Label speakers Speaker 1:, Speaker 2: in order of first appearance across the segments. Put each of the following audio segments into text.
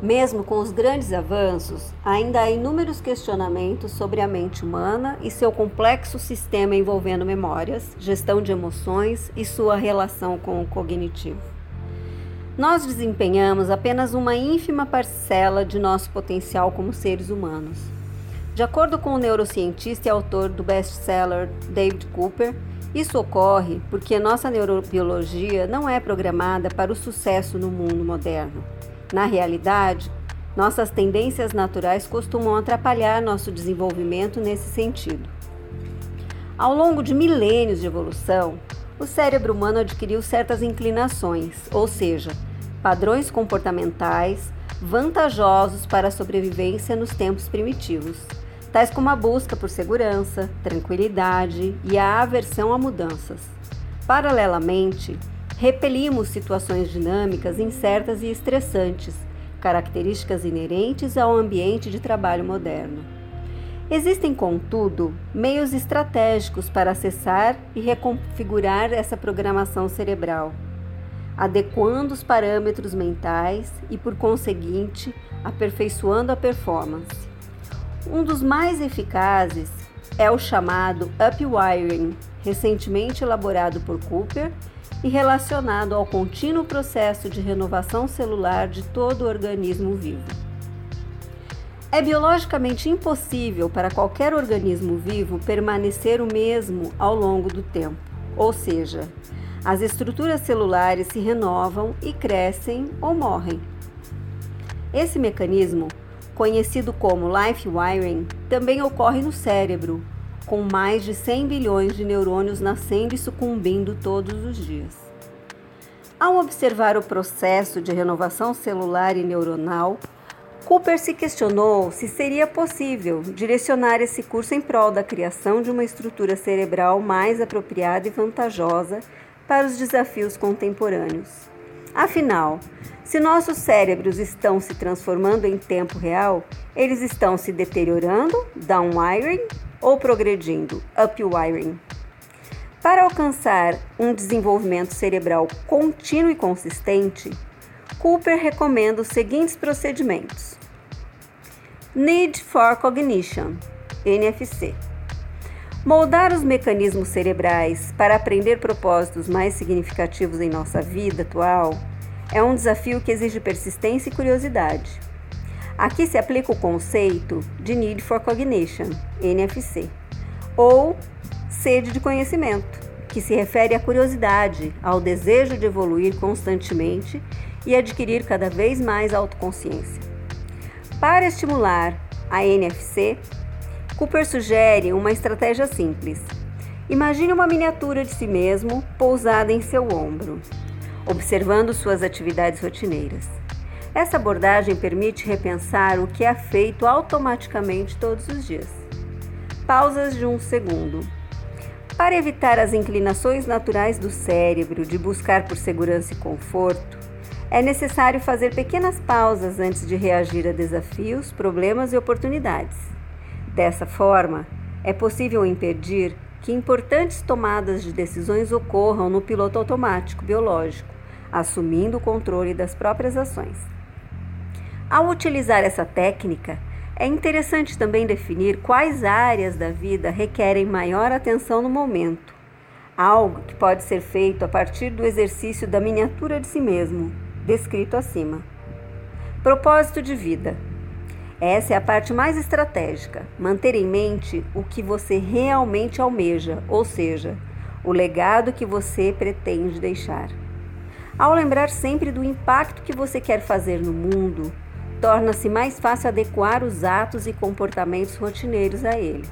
Speaker 1: Mesmo com os grandes avanços, ainda há inúmeros questionamentos sobre a mente humana e seu complexo sistema envolvendo memórias, gestão de emoções e sua relação com o cognitivo. Nós desempenhamos apenas uma ínfima parcela de nosso potencial como seres humanos. De acordo com o neurocientista e autor do best-seller David Cooper, isso ocorre porque nossa neurobiologia não é programada para o sucesso no mundo moderno. Na realidade, nossas tendências naturais costumam atrapalhar nosso desenvolvimento nesse sentido. Ao longo de milênios de evolução, o cérebro humano adquiriu certas inclinações, ou seja, padrões comportamentais vantajosos para a sobrevivência nos tempos primitivos, tais como a busca por segurança, tranquilidade e a aversão a mudanças. Paralelamente, repelimos situações dinâmicas, incertas e estressantes, características inerentes ao ambiente de trabalho moderno. Existem, contudo, meios estratégicos para acessar e reconfigurar essa programação cerebral, adequando os parâmetros mentais e, por conseguinte, aperfeiçoando a performance. Um dos mais eficazes é o chamado upwiring, recentemente elaborado por Cooper e relacionado ao contínuo processo de renovação celular de todo o organismo vivo. É biologicamente impossível para qualquer organismo vivo permanecer o mesmo ao longo do tempo, ou seja, as estruturas celulares se renovam e crescem ou morrem. Esse mecanismo, conhecido como life wiring, também ocorre no cérebro, com mais de 100 bilhões de neurônios nascendo e sucumbindo todos os dias. Ao observar o processo de renovação celular e neuronal, Cooper se questionou se seria possível direcionar esse curso em prol da criação de uma estrutura cerebral mais apropriada e vantajosa para os desafios contemporâneos. Afinal, se nossos cérebros estão se transformando em tempo real, eles estão se deteriorando, downwiring, ou progredindo, upwiring. Para alcançar um desenvolvimento cerebral contínuo e consistente, Cooper recomenda os seguintes procedimentos: Need for Cognition, NFC. Moldar os mecanismos cerebrais para aprender propósitos mais significativos em nossa vida atual é um desafio que exige persistência e curiosidade. Aqui se aplica o conceito de Need for Cognition, NFC, ou sede de conhecimento, que se refere à curiosidade, ao desejo de evoluir constantemente e adquirir cada vez mais autoconsciência. Para estimular a NFC, Cooper sugere uma estratégia simples. Imagine uma miniatura de si mesmo pousada em seu ombro, observando suas atividades rotineiras. Essa abordagem permite repensar o que é feito automaticamente todos os dias. Pausas de um segundo. Para evitar as inclinações naturais do cérebro de buscar por segurança e conforto, é necessário fazer pequenas pausas antes de reagir a desafios, problemas e oportunidades. Dessa forma, é possível impedir que importantes tomadas de decisões ocorram no piloto automático biológico, assumindo o controle das próprias ações. Ao utilizar essa técnica, é interessante também definir quais áreas da vida requerem maior atenção no momento, algo que pode ser feito a partir do exercício da miniatura de si mesmo, descrito acima. Propósito de vida. Essa é a parte mais estratégica. Manter em mente o que você realmente almeja, ou seja, o legado que você pretende deixar. Ao lembrar sempre do impacto que você quer fazer no mundo, torna-se mais fácil adequar os atos e comportamentos rotineiros a ele.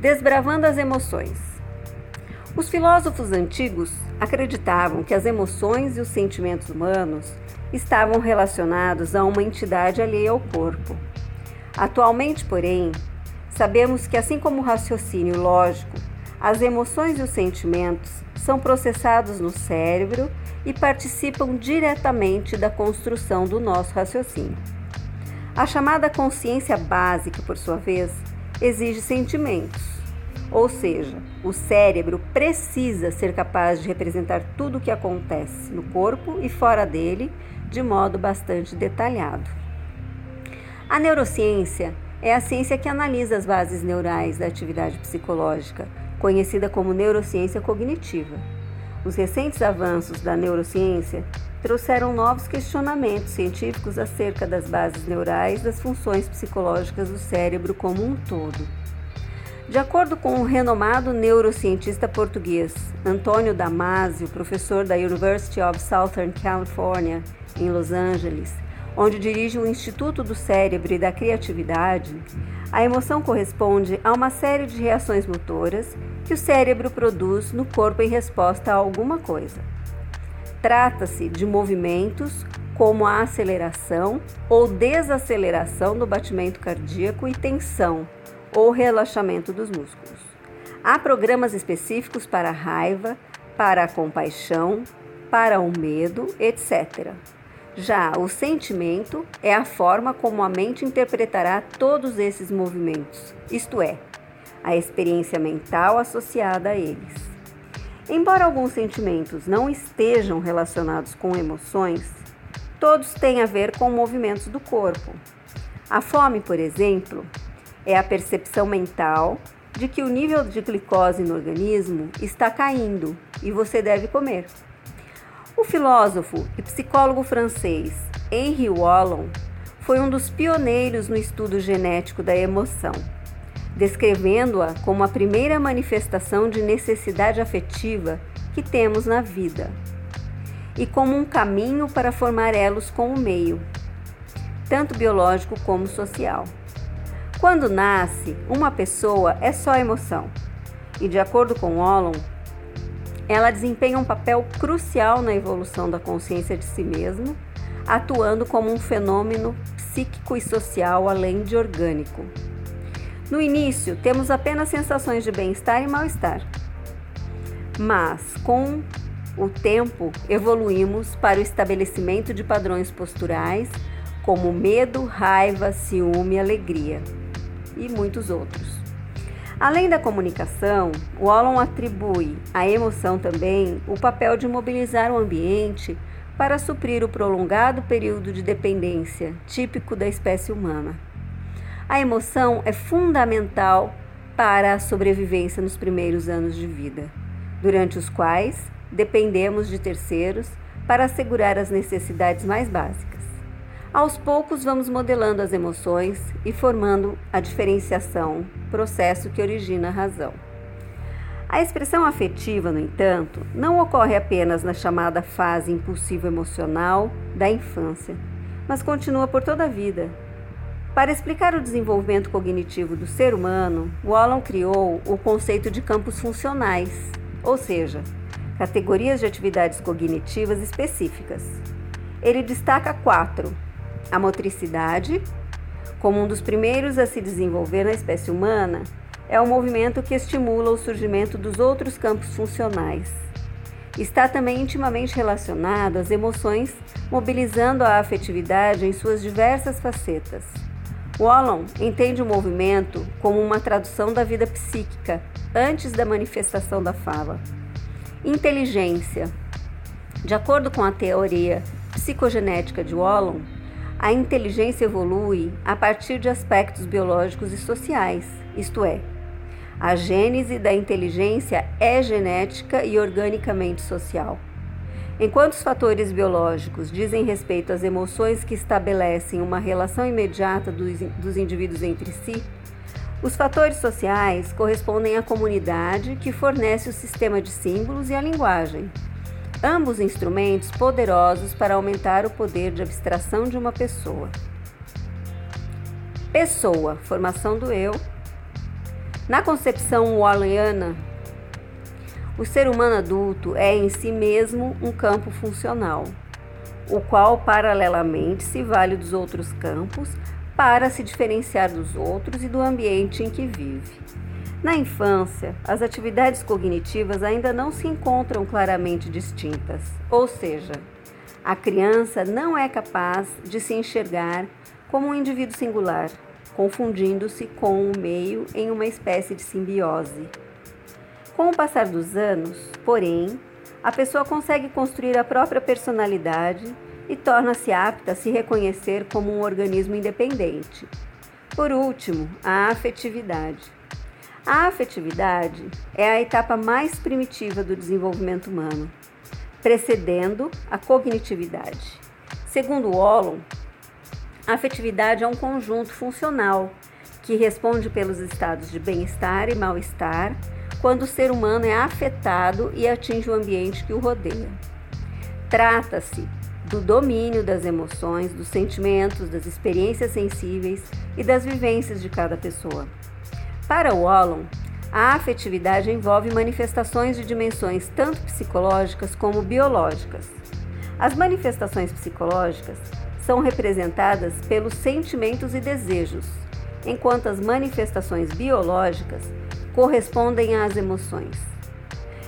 Speaker 1: Desbravando as emoções. Os filósofos antigos acreditavam que as emoções e os sentimentos humanos estavam relacionados a uma entidade alheia ao corpo. Atualmente, porém, sabemos que, assim como o raciocínio lógico, as emoções e os sentimentos são processados no cérebro e participam diretamente da construção do nosso raciocínio. A chamada consciência básica, por sua vez, exige sentimentos. Ou seja, o cérebro precisa ser capaz de representar tudo o que acontece no corpo e fora dele de modo bastante detalhado. A neurociência é a ciência que analisa as bases neurais da atividade psicológica, conhecida como neurociência cognitiva. Os recentes avanços da neurociência trouxeram novos questionamentos científicos acerca das bases neurais das funções psicológicas do cérebro como um todo. De acordo com o renomado neurocientista português Antônio Damasio, professor da University of Southern California, em Los Angeles, onde dirige o Instituto do Cérebro e da Criatividade, a emoção corresponde a uma série de reações motoras que o cérebro produz no corpo em resposta a alguma coisa. Trata-se de movimentos como a aceleração ou desaceleração do batimento cardíaco e tensão ou relaxamento dos músculos. Há programas específicos para a raiva, para a compaixão, para o medo, etc. Já o sentimento é a forma como a mente interpretará todos esses movimentos, isto é, a experiência mental associada a eles. Embora alguns sentimentos não estejam relacionados com emoções, todos têm a ver com movimentos do corpo. A fome, por exemplo, é a percepção mental de que o nível de glicose no organismo está caindo e você deve comer. O filósofo e psicólogo francês Henri Wallon foi um dos pioneiros no estudo genético da emoção descrevendo-a como a primeira manifestação de necessidade afetiva que temos na vida e como um caminho para formar elos com o meio, tanto biológico como social. Quando nasce, uma pessoa é só emoção, e de acordo com Ollon, ela desempenha um papel crucial na evolução da consciência de si mesmo, atuando como um fenômeno psíquico e social além de orgânico. No início, temos apenas sensações de bem-estar e mal-estar. Mas, com o tempo, evoluímos para o estabelecimento de padrões posturais como medo, raiva, ciúme, alegria e muitos outros. Além da comunicação, o Ollon atribui à emoção também o papel de mobilizar o ambiente para suprir o prolongado período de dependência típico da espécie humana. A emoção é fundamental para a sobrevivência nos primeiros anos de vida, durante os quais dependemos de terceiros para assegurar as necessidades mais básicas. Aos poucos, vamos modelando as emoções e formando a diferenciação, processo que origina a razão. A expressão afetiva, no entanto, não ocorre apenas na chamada fase impulsivo emocional da infância, mas continua por toda a vida, para explicar o desenvolvimento cognitivo do ser humano, Wallon criou o conceito de campos funcionais, ou seja, categorias de atividades cognitivas específicas. Ele destaca quatro: a motricidade, como um dos primeiros a se desenvolver na espécie humana, é o movimento que estimula o surgimento dos outros campos funcionais. Está também intimamente relacionado às emoções, mobilizando a afetividade em suas diversas facetas. Wallon entende o movimento como uma tradução da vida psíquica antes da manifestação da fala. Inteligência. De acordo com a teoria psicogenética de Wallon, a inteligência evolui a partir de aspectos biológicos e sociais, isto é, a gênese da inteligência é genética e organicamente social. Enquanto os fatores biológicos dizem respeito às emoções que estabelecem uma relação imediata dos, dos indivíduos entre si, os fatores sociais correspondem à comunidade que fornece o sistema de símbolos e a linguagem, ambos instrumentos poderosos para aumentar o poder de abstração de uma pessoa. Pessoa, formação do eu. Na concepção walliana o ser humano adulto é em si mesmo um campo funcional, o qual paralelamente se vale dos outros campos para se diferenciar dos outros e do ambiente em que vive. Na infância, as atividades cognitivas ainda não se encontram claramente distintas, ou seja, a criança não é capaz de se enxergar como um indivíduo singular, confundindo-se com o meio em uma espécie de simbiose. Com o passar dos anos, porém, a pessoa consegue construir a própria personalidade e torna-se apta a se reconhecer como um organismo independente. Por último, a afetividade. A afetividade é a etapa mais primitiva do desenvolvimento humano, precedendo a cognitividade. Segundo Wallon, a afetividade é um conjunto funcional que responde pelos estados de bem-estar e mal-estar quando o ser humano é afetado e atinge o ambiente que o rodeia. Trata-se do domínio das emoções, dos sentimentos, das experiências sensíveis e das vivências de cada pessoa. Para Wallon, a afetividade envolve manifestações de dimensões tanto psicológicas como biológicas. As manifestações psicológicas são representadas pelos sentimentos e desejos, enquanto as manifestações biológicas correspondem às emoções.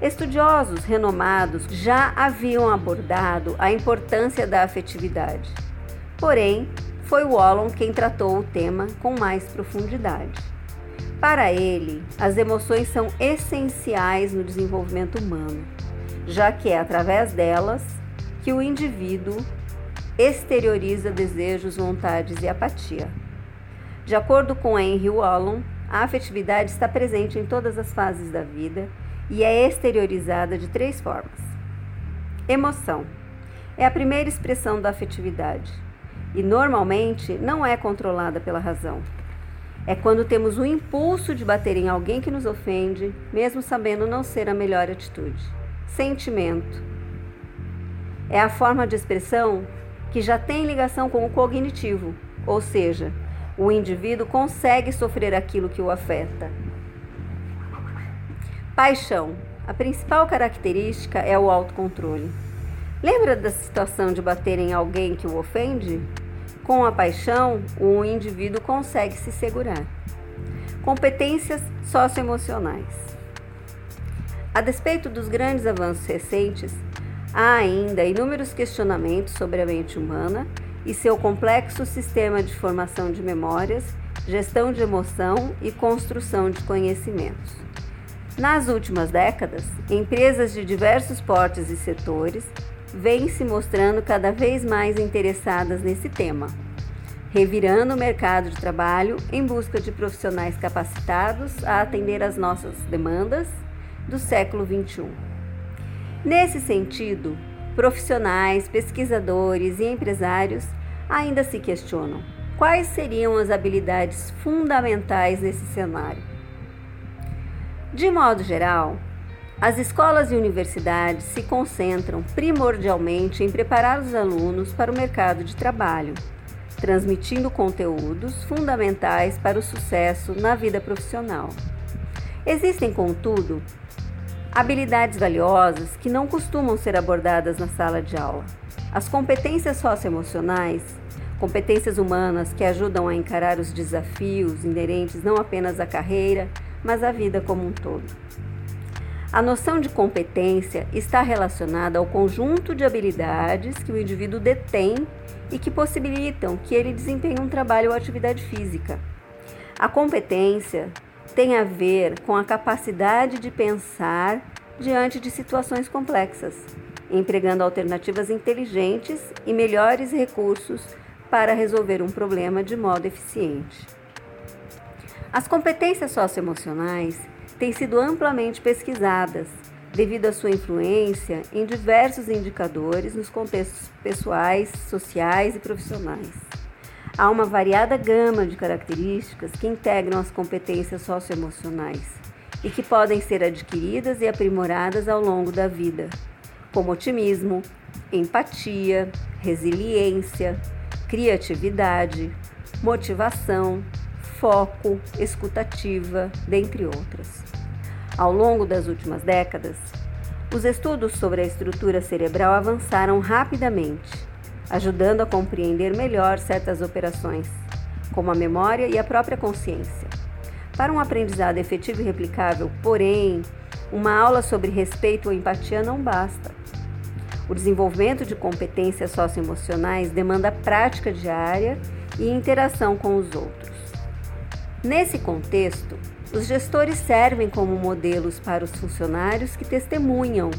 Speaker 1: Estudiosos renomados já haviam abordado a importância da afetividade. Porém, foi Wallon quem tratou o tema com mais profundidade. Para ele, as emoções são essenciais no desenvolvimento humano, já que é através delas que o indivíduo exterioriza desejos, vontades e apatia. De acordo com Henry Wallon, a afetividade está presente em todas as fases da vida e é exteriorizada de três formas. Emoção é a primeira expressão da afetividade e normalmente não é controlada pela razão. É quando temos o impulso de bater em alguém que nos ofende, mesmo sabendo não ser a melhor atitude. Sentimento é a forma de expressão que já tem ligação com o cognitivo, ou seja, o indivíduo consegue sofrer aquilo que o afeta. Paixão. A principal característica é o autocontrole. Lembra da situação de bater em alguém que o ofende? Com a paixão, o indivíduo consegue se segurar. Competências socioemocionais. A despeito dos grandes avanços recentes, há ainda inúmeros questionamentos sobre a mente humana e seu complexo sistema de formação de memórias, gestão de emoção e construção de conhecimentos. Nas últimas décadas, empresas de diversos portes e setores vêm se mostrando cada vez mais interessadas nesse tema, revirando o mercado de trabalho em busca de profissionais capacitados a atender às nossas demandas do século XXI. Nesse sentido, profissionais, pesquisadores e empresários ainda se questionam quais seriam as habilidades fundamentais nesse cenário. De modo geral, as escolas e universidades se concentram primordialmente em preparar os alunos para o mercado de trabalho, transmitindo conteúdos fundamentais para o sucesso na vida profissional. Existem, contudo, habilidades valiosas que não costumam ser abordadas na sala de aula. As competências socioemocionais, competências humanas que ajudam a encarar os desafios inerentes não apenas à carreira, mas à vida como um todo. A noção de competência está relacionada ao conjunto de habilidades que o indivíduo detém e que possibilitam que ele desempenhe um trabalho ou atividade física. A competência tem a ver com a capacidade de pensar diante de situações complexas, empregando alternativas inteligentes e melhores recursos para resolver um problema de modo eficiente. As competências socioemocionais têm sido amplamente pesquisadas devido à sua influência em diversos indicadores nos contextos pessoais, sociais e profissionais. Há uma variada gama de características que integram as competências socioemocionais e que podem ser adquiridas e aprimoradas ao longo da vida, como otimismo, empatia, resiliência, criatividade, motivação, foco, escutativa, dentre outras. Ao longo das últimas décadas, os estudos sobre a estrutura cerebral avançaram rapidamente, ajudando a compreender melhor certas operações, como a memória e a própria consciência. Para um aprendizado efetivo e replicável, porém, uma aula sobre respeito ou empatia não basta. O desenvolvimento de competências socioemocionais demanda prática diária e interação com os outros. Nesse contexto, Os gestores servem como modelos para os funcionários que testemunham,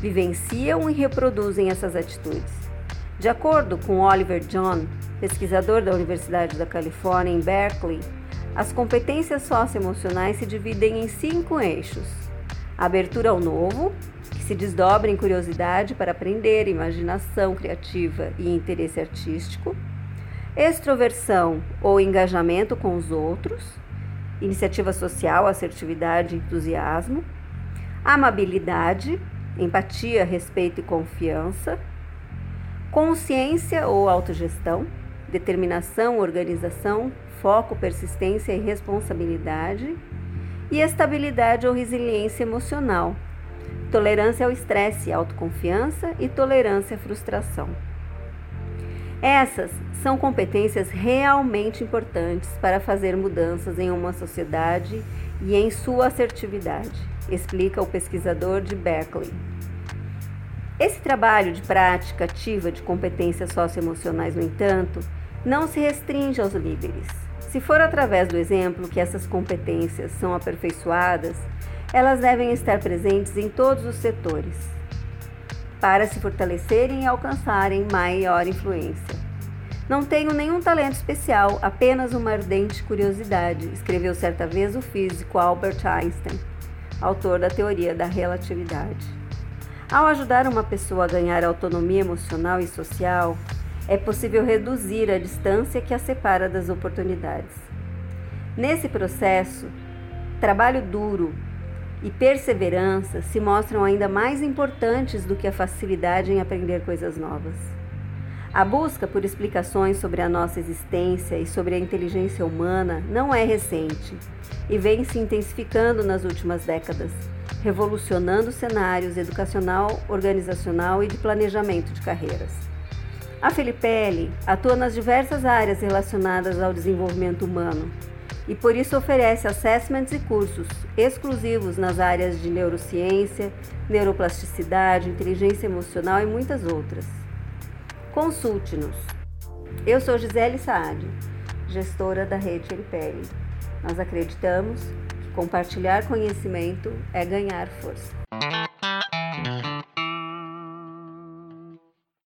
Speaker 1: vivenciam e reproduzem essas atitudes. De acordo com Oliver John, pesquisador da Universidade da Califórnia em Berkeley, as competências socioemocionais se dividem em cinco eixos: abertura ao novo, que se desdobra em curiosidade para aprender, imaginação criativa e interesse artístico, extroversão ou engajamento com os outros, iniciativa social, assertividade entusiasmo, amabilidade, empatia, respeito e confiança, consciência ou autogestão, determinação, organização, foco, persistência e responsabilidade, e estabilidade ou resiliência emocional, tolerância ao estresse, autoconfiança e tolerância à frustração. Essas são competências realmente importantes para fazer mudanças em uma sociedade e em sua assertividade, explica o pesquisador de Berkeley. Esse trabalho de prática ativa de competências socioemocionais, no entanto, não se restringe aos líderes. Se for através do exemplo que essas competências são aperfeiçoadas, elas devem estar presentes em todos os setores, para se fortalecerem e alcançarem maior influência. Não tenho nenhum talento especial, apenas uma ardente curiosidade, escreveu certa vez o físico Albert Einstein, autor da teoria da relatividade. Ao ajudar uma pessoa a ganhar autonomia emocional e social, é possível reduzir a distância que a separa das oportunidades. Nesse processo, trabalho duro e perseverança se mostram ainda mais importantes do que a facilidade em aprender coisas novas. A busca por explicações sobre a nossa existência e sobre a inteligência humana não é recente e vem se intensificando nas últimas décadas, revolucionando cenários educacional, organizacional e de planejamento de carreiras. A Filipelli atua nas diversas áreas relacionadas ao desenvolvimento humano e por isso oferece assessments e cursos exclusivos nas áreas de neurociência, neuroplasticidade, inteligência emocional e muitas outras. Consulte-nos. Eu sou Gisele Saad, gestora da Rede Filipelli. Nós acreditamos que compartilhar conhecimento é ganhar força.